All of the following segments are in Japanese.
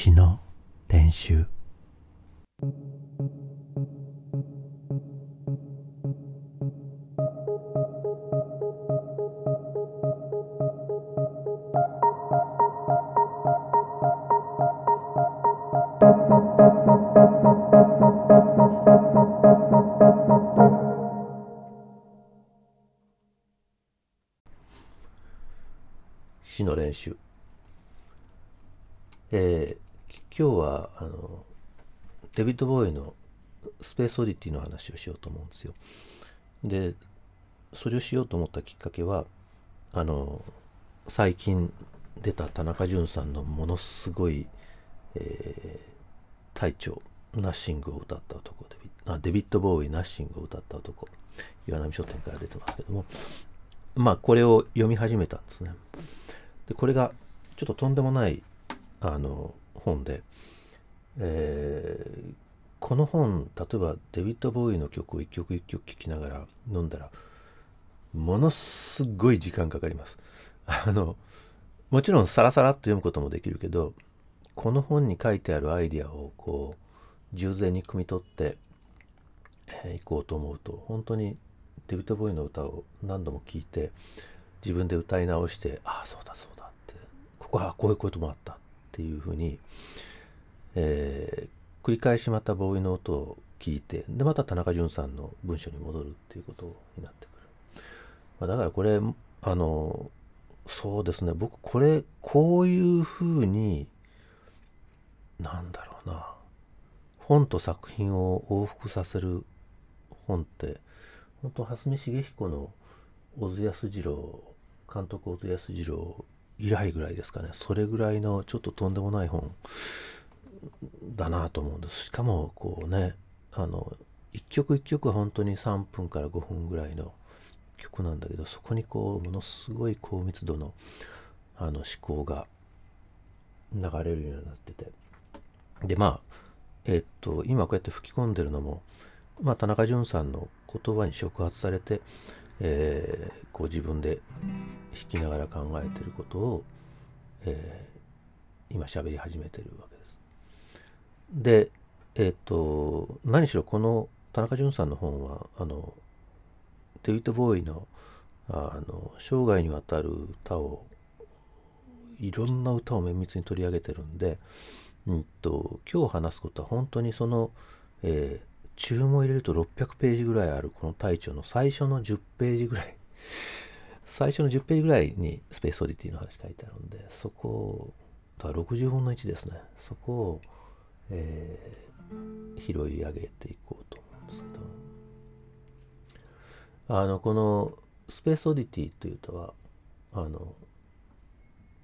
詩の練習。詩の練習。えー今日はあのデビッド・ボーイのスペースオディティの話をしようと思うんですよ。でそれをしようと思ったきっかけはあの最近出た田中淳さんのものすごい、えー隊長ナッシングを歌った男デビあデビッド・ボーイナッシングを歌った男岩波書店から出てますけども。まあこれを読み始めたんですね。でこれがちょっととんでもないあの本で、えーこの本例えばデビッド・ボーイの曲を一曲一曲聴きながら飲んだらものすごい時間かかります。あのもちろんサラサラっと読むこともできるけどこの本に書いてあるアイディアをこう従前に汲み取ってえーこうと思うと本当にデビッド・ボーイの歌を何度も聴いて自分で歌い直してああそうだそうだってここはこういうこともあった。っていうふうに、えー繰り返しまたボーイの音を聞いてでまた田中淳さんの文章に戻るっていうことになってくる、まあ、だからこれあのそうですね。僕これこういうふうになんだろうな。本と作品を往復させる本って本当蓮見茂彦の小津安二郎監督小津安二郎以来ぐらいですかね。それぐらいのちょっととんでもない本だなと思うんです。しかもこうねあの一曲一曲は本当に3分から5分ぐらいの曲なんだけどそこにこうものすごい高密度のあの思考が流れるようになってて。でまあえっと今こうやって吹き込んでるのも、まあ、田中淳さんの言葉に触発されて、えーこう自分で弾きながら考えてることを、えー今喋り始めてるわけです。でえっと何しろこの田中淳さんの本はあのデビッド・ボーイのあの生涯にわたる歌をいろんな歌を綿密に取り上げてるんで、うん、と今日話すことは本当にその、えー注文入れると600ページぐらいあるこの隊長の最初の10ページぐらい。最初の10ページぐらいにスペースオディティの話書いてあるんでそこをだ60分の1ですね。そこを、えー拾い上げていこうと思うんですけど。あのこのスペースオディティという歌はあの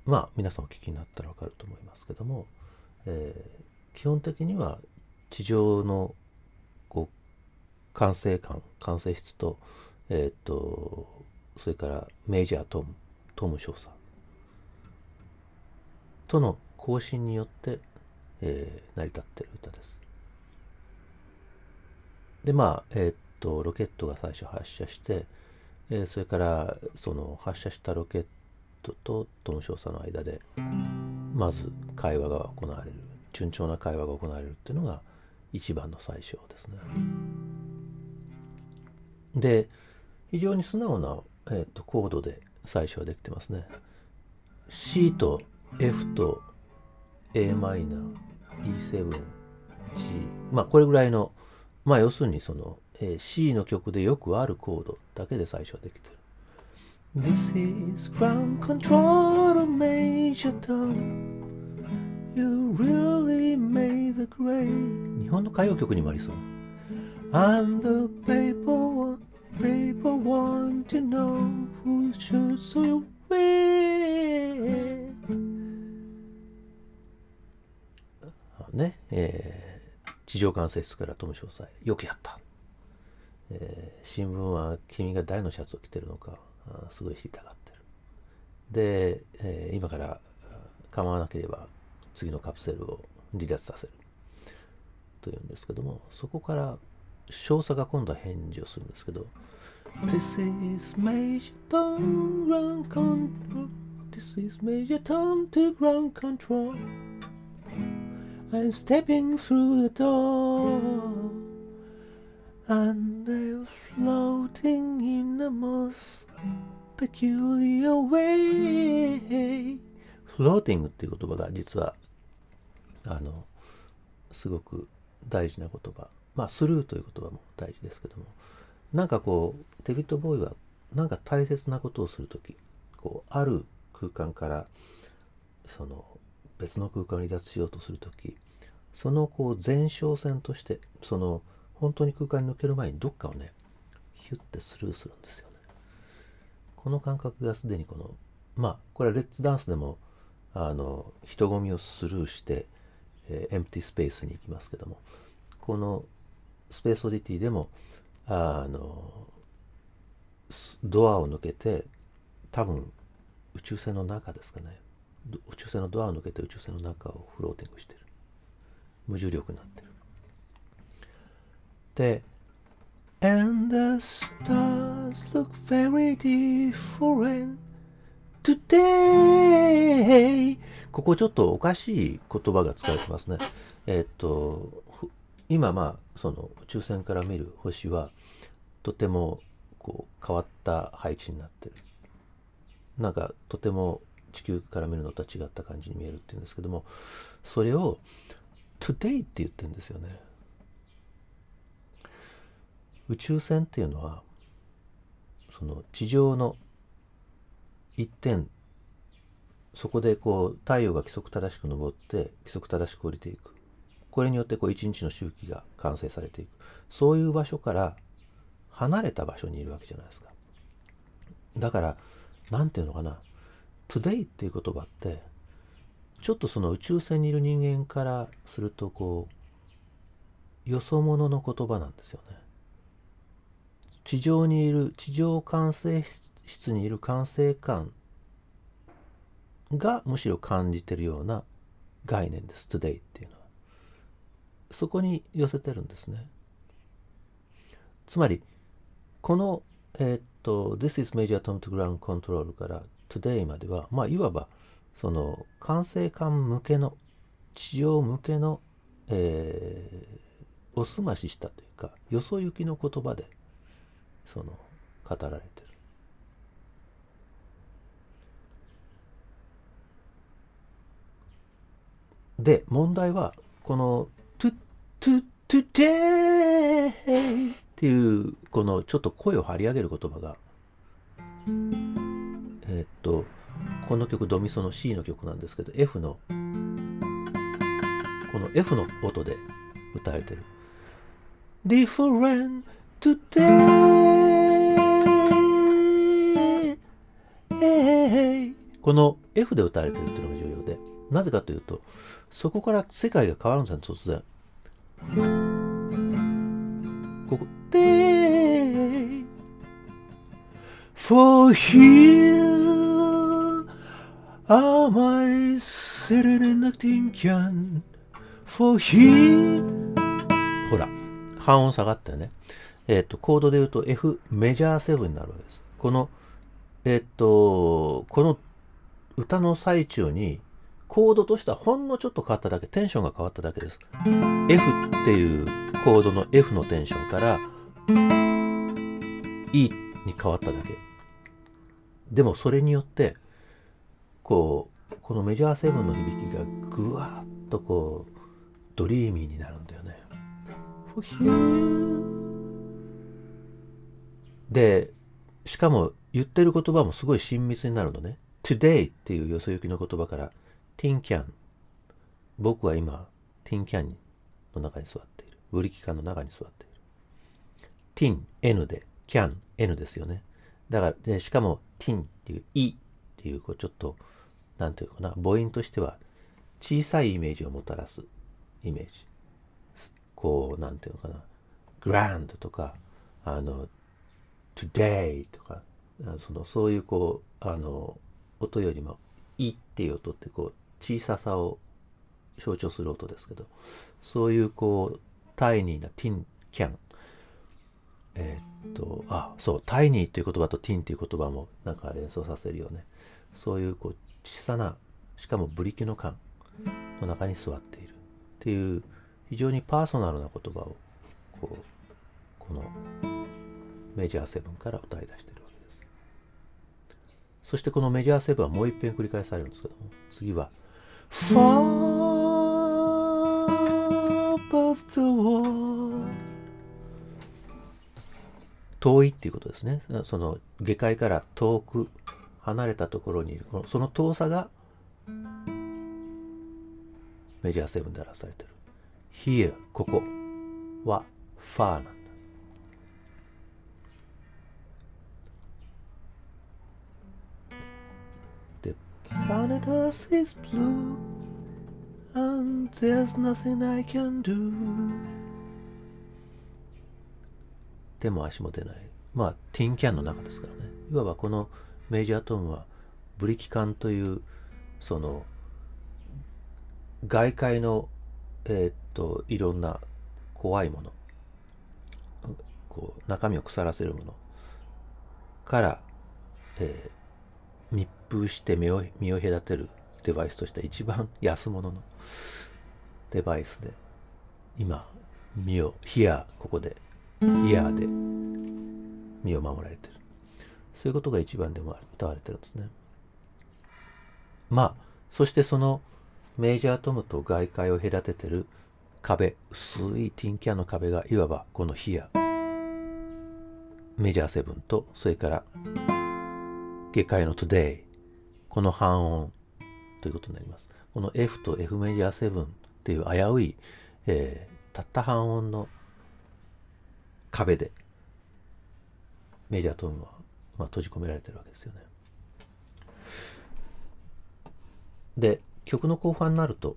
まあ皆さんお聞きになったらわかると思いますけども、えー基本的には地上の管制官管制室とえっ、とそれからメジャートムトム少佐との交信によって、えー成り立ってる歌です。でまあえっ、とロケットが最初発射して、えーそれからその発射したロケットとトム少佐の間でまず会話が行われる順調な会話が行われるっていうのが一番の最初ですね。で非常に素直な、えー、とコードで最初はできてますね。C と F と a マイナー E7 G まあこれぐらいのまあ要するにその、えー C の曲でよくあるコードだけで最初はできてる。This is ground control Major Tom You really made the grade 日本の歌謡曲にもありそう。And the people want, people want to know who shoots you win ね、えー地上管制室からトム少佐よくやった、えー新聞は君が誰のシャツを着てるのかあーすごい知りたがってる。で、えー今からあー構わなければ次のカプセルを離脱させる。というんですけどもそこから少佐が今度は返事をするんですけど This is Major Tom Ground Control This is Major Tom to Ground Control I'm stepping through the door and I'm floating in the most peculiar way フローティングっていう言葉が実はあのすごく大事な言葉まあスルーという言葉も大事ですけどもなんかこうデビッド・ボーイはなんか大切なことをする時こうある空間からその別の空間を離脱しようとする時そのこう前哨戦としてその本当に空間に抜ける前にどっかをねヒュッてスルーするんですよね。この感覚がすでにこのまあこれはレッツダンスでもあの人混みをスルーして、えー、エンプティスペースに行きますけどもこのスペースオディティでもあのドアを抜けて多分宇宙船の中ですかね。宇宙船のドアを抜けて宇宙船の中をフローティングしてる。無重力になってる。で And the stars look very different today ここちょっとおかしい言葉が使われてますね。えっと今まあその宇宙船から見る星はとてもこう変わった配置になってる。なんかとても地球から見るのとは違った感じに見えるっていうんですけどもそれを today って言ってるんですよね。宇宙船っていうのはその地上の一点そこでこう太陽が規則正しく昇って規則正しく降りていく。これによってこう一日の周期が完成されていく。そういう場所から離れた場所にいるわけじゃないですか。だから何て言うのかな。today っていう言葉ってちょっとその宇宙船にいる人間からするとこうよそ者の言葉なんですよね。地上にいる地上管制室にいる管制官がむしろ感じてるような概念です。today っていうのは。そこに寄せてるんですね。つまりこのえー、っと This is Major Atomic Ground Control から Today まではまあいわばその管制官向けの地上向けの、えー、おすまししたというかよそ行きの言葉でその語られてる。で問題はこの「トゥトゥトゥデー」っていうこのちょっと声を張り上げる言葉がえ、っとこの曲ドミソの C の曲なんですけど F のこの F の音で歌われてる Different today この F で歌われてるっていうのが重要でなぜかというとそこから世界が変わるんですよ突然ここで For here am I sitting in the tin can. For here ほら半音下がったよね。えっ、ー、とコードで言うと F メジャー7になるわけです。このえっ、ー、とこの歌の最中にコードとしてはほんのちょっと変わっただけ、テンションが変わっただけです。F っていうコードの F のテンションから E に変わっただけ。でもそれによって、こう、このメジャー7の響きがぐわっとこう、ドリーミーになるんだよね。で、しかも言ってる言葉もすごい親密になるのね。today っていうよそ行きの言葉からティンキャン。僕は今、ティンキャンの中に座っている。ブリキカンの中に座っている。ティン、N で、キャン、N ですよね。だから、でしかも、ティンっていう、イっていう、こう、ちょっと、なんていうかな、母音としては、小さいイメージをもたらすイメージ。こう、なんていうのかな、グランドとか、あの、today とか、そのそういうこう、あの、音よりも、いっていう音ってこう、小ささを象徴する音ですけどそういうこうタイニーなティンキャンえー、っとあそうタイニーっていう言葉とティンっていう言葉もなんか連想させるよね。そういうこう小さなしかもブリキの缶の中に座っているっていう非常にパーソナルな言葉をこうこのメジャーセブンから歌い出しているわけです。そしてこのメジャーセブンはもう一遍繰り返されるんですけども次は Far above the world. 遠いっていうことですね。その下界から遠く離れたところにいるこのその遠さがメジャーセブンで表されてる。Here ここは Far なんだ。The planet Earth is blue and there's nothing I can do. 手も足も出ない。まあティンキャンの中ですからね。いわばこのメジャートーンはブリキ管というその外界のえー、っといろんな怖いもの。こう中身を腐らせるものから、えー、密封して身を身を隔てるデバイスとしては一番安物のデバイスで今身をヒアここでイヤーで身を守られてる。そういうことが一番でも歌われてるんですね。まあそしてそのメジャートムと外界を隔ててる壁薄いティンキャの壁がいわばこのヒア。メジャーセブンとそれから下界のトゥデイこの半音ということになりますこの F と F メジャーセブンっていう危うい、えー、たった半音の壁でメジャートーンは、まあ、閉じ込められてるわけですよね。で曲の後半になると,、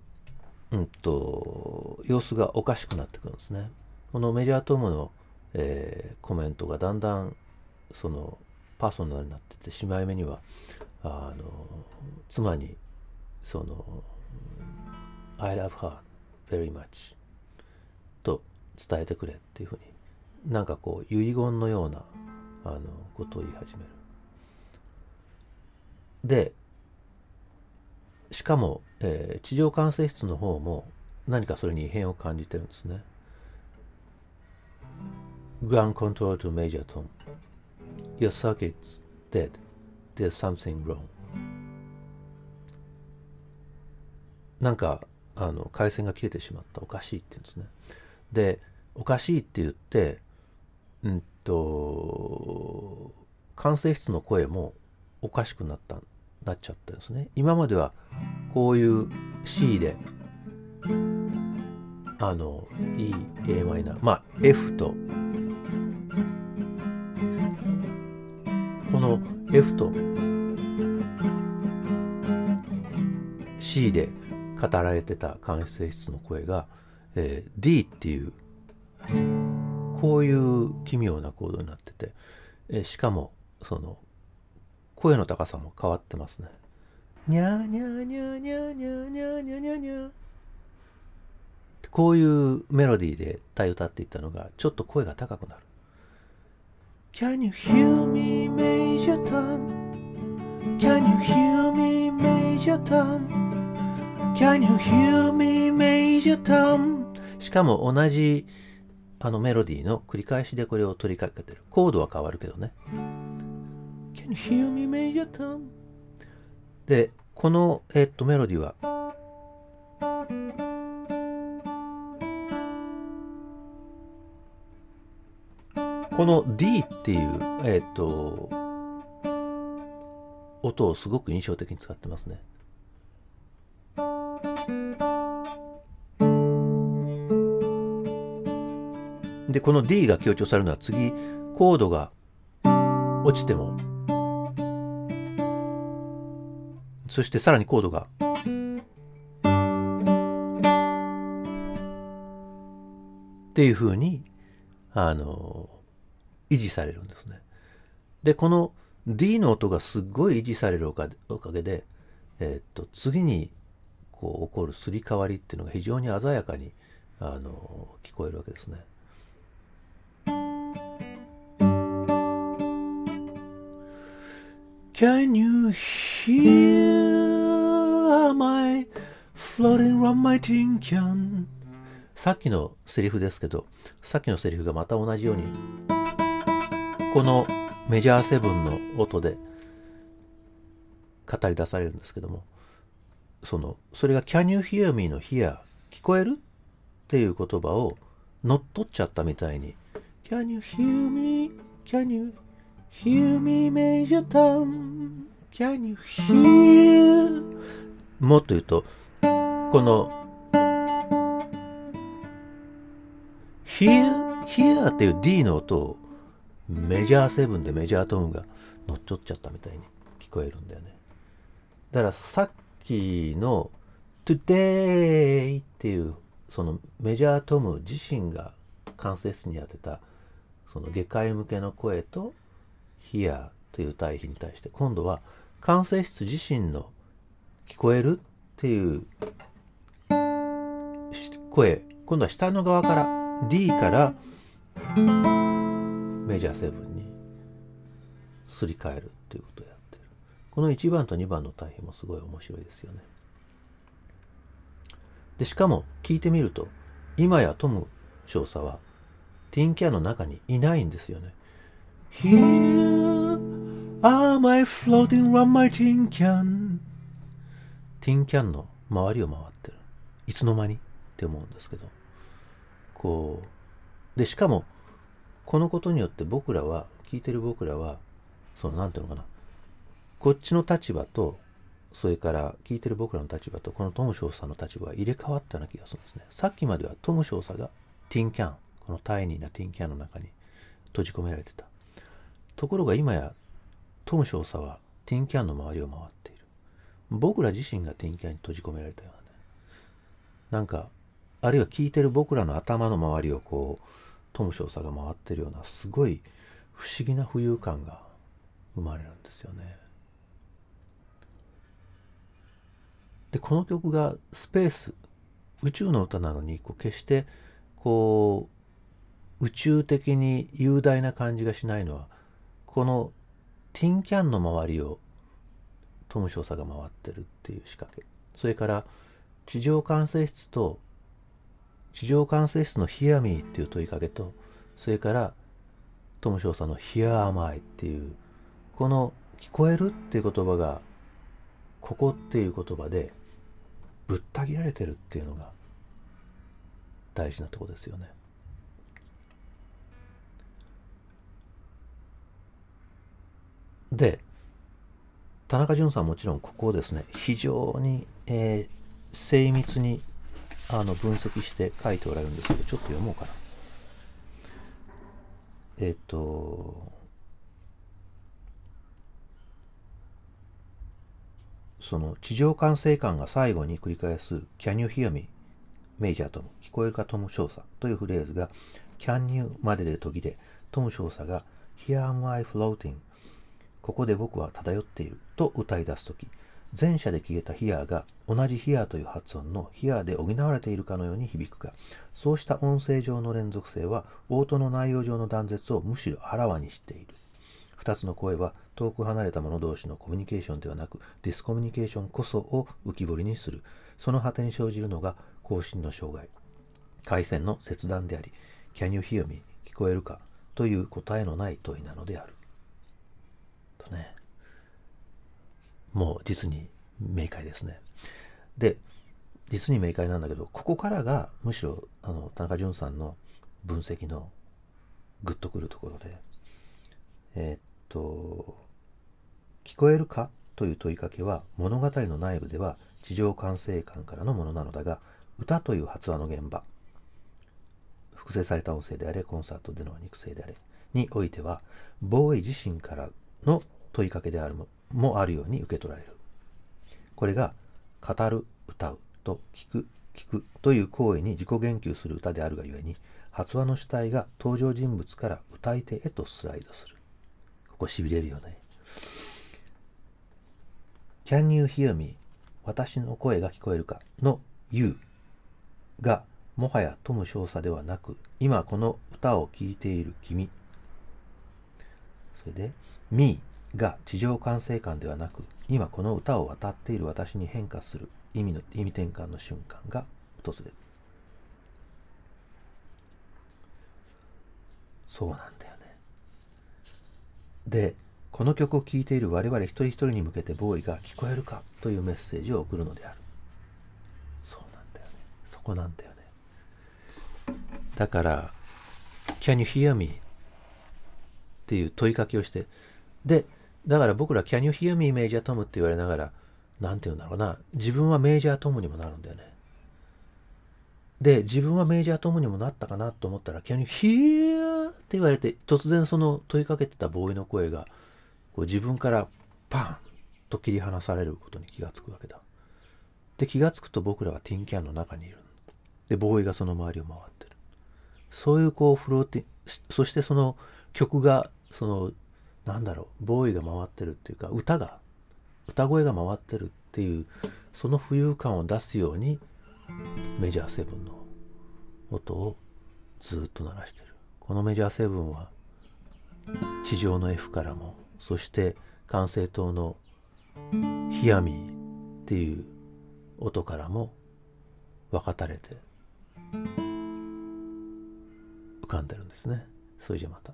うんと様子がおかしくなってくるんですね。このメジャートームの、えー、コメントがだんだんそのパーソナルになっててしまい目にはあの妻にその「I love her very much」と伝えてくれっていうふうになんかこう遺言のようなあのことを言い始める。でしかも、えー、地上管制室の方も何かそれに異変を感じてるんですね。Ground control to Major Tom. Your circuit's dead. There's something wrong. なんかあの回線が切れてしまったおかしいって言うんですね。でおかしいって言ってうんと管制室の声もおかしくなったなっちゃったんですね今まではこういう C であの E、a マイナーまあ F とこの F と C で語られてた間接室の声が、えー、D っていうこういう奇妙なコードになってて、えー、しかもその声の高さも変わってますね。にゃーにゃーにゃーにゃーにゃーにゃーにゃーにゃーにゃーこういうメロディーで歌い歌っていったのがちょっと声が高くなる。Can you hear me, Major Tom? Can you hear me, Major Tom? Can you hear me, Major Tom? しかも同じあのメロディーの繰り返しでこれを取りかけてる。コードは変わるけどね。Can you hear me, Major Tom? で、この、えっと、メロディーは、この D っていう、えっと、音をすごく印象的に使ってますね。で、この D が強調されるのは次、コードが落ちてもそしてさらにコードがっていうふうにあの維持されるんですね。でこの D の音がすっごい維持されるおかげで、えー、っと次にこう起こるすり替わりっていうのが非常に鮮やかにあの聞こえるわけですね。Can you hear my floating round my tin can? さっきのセリフですけど、さっきのセリフがまた同じように、このメジャーセブンの音で語り出されるんですけども、その、それが Can you hear me? の hear 聞こえるっていう言葉を乗っ取っちゃったみたいに Can you hear me? Can you hear me, Major Tom? Can you hear? もっと言うと、この Here, here っていう D の音をメジャーセブンでメジャートーンが乗っ取っちゃったみたいに聞こえるんだよね。だからさっきの Today っていうそのメジャートム自身が関節室に当てたその下界向けの声と Here という対比に対して今度は関節室自身の聞こえるっていう声今度は下の側から D からメジャーセブンにすり替えるっていうことをやってる。この1番と2番の対比もすごい面白いですよね。でしかも聞いてみると今やトム少佐はティンキャンの中にいないんですよね。Here am I floating round my tin can. ティンキャンの周りを回ってる。いつの間に？って思うんですけど。こうでしかもこのことによって僕らは聞いてる僕らはその何ていうのかな。こっちの立場とそれから聞いてる僕らの立場とこのトム少佐の立場が入れ替わったような気がするんですね。さっきまではトム少佐がティンキャンこのタイニーなティンキャンの中に閉じ込められてた。ところが今やトム少佐はティンキャンの周りを回っている。僕ら自身がティンキャンに閉じ込められたようなね。なんかあるいは聞いてる僕らの頭の周りをこうトム少佐が回ってるようなすごい不思議な浮遊感が生まれるんですよね。でこの曲がスペース宇宙の歌なのにこう決してこう宇宙的に雄大な感じがしないのはこのティンキャンの周りをトム少佐が回ってるっていう仕掛けそれから地上管制室と地上管制室の Hear Me っていう問いかけとそれからトム少佐の Here Am I っていうこの聞こえるっていう言葉がここっていう言葉でぶった切られてるっていうのが大事なとこですよね。で田中潤さんもちろんここをですね非常に、えー、精密にあの分析して書いておられるんですけどちょっと読もうかな。えっ、とその地上管制官が最後に繰り返す Can you hear me? メジャーとも聞こえるかトム少佐というフレーズが Can you までで途切れトム少佐が Here am I floating ここで僕は漂っていると歌い出すとき前者で消えた Here が同じ Here という発音の Here で補われているかのように響くがそうした音声上の連続性は応答の内容上の断絶をむしろあらわにしている。2つの声は遠く離れた者同士のコミュニケーションではなくディスコミュニケーションこそを浮き彫りにする。その果てに生じるのが更新の障害。回線の切断であり Can you hear me? 聞こえるか？という答えのない問いなのである。とね。もう実に明快ですね。で実に明快なんだけどここからがむしろあの田中淳さんの分析のグッとくるところでえー、っと聞こえるかという問いかけは物語の内部では地上管制官からのものなのだが歌という発話の現場複製された音声であれコンサートでの肉声であれにおいてはボーイ自身からの問いかけであるもあるように受け取られる。これが語る歌うと聞く聞くという行為に自己言及する歌であるがゆえに発話の主体が登場人物から歌い手へとスライドする。ここしびれるよね。Can you hear me? 私の声が聞こえるか？の You がもはやトム少佐ではなく今この歌を聴いている君。それで Me が地上管制官ではなく今この歌を渡っている私に変化する意味の意味転換の瞬間が訪れる。そうなんだよね。でこの曲を聴いている我々一人一人に向けてボーイが聞こえるかというメッセージを送るのである。そうなんだよね。そこなんだよね。だから「Can you hear me?」っていう問いかけをしてでだから僕ら「Can you hear me メイジャートム」って言われながらなんて言うんだろうな。自分はメジャートムにもなるんだよね。で自分はメジャートムにもなったかなと思ったら「Can you hear?」って言われて突然その問いかけてたボーイの声がこう自分からパンと切り離されることに気がつくわけだ。で気がつくと僕らはティンキャンの中にいる。でボーイがその周りを回ってる。そういうこうフローティンそしてその曲がそのなんだろうボーイが回ってるっていうか歌が歌声が回ってるっていうその浮遊感を出すようにメジャーセブンの音をずっと鳴らしてるこのメジャーセブンは地上の F からもそして管制塔の「ヒアミー」っていう音からも分かたれて浮かんでるんですねそれじゃまた。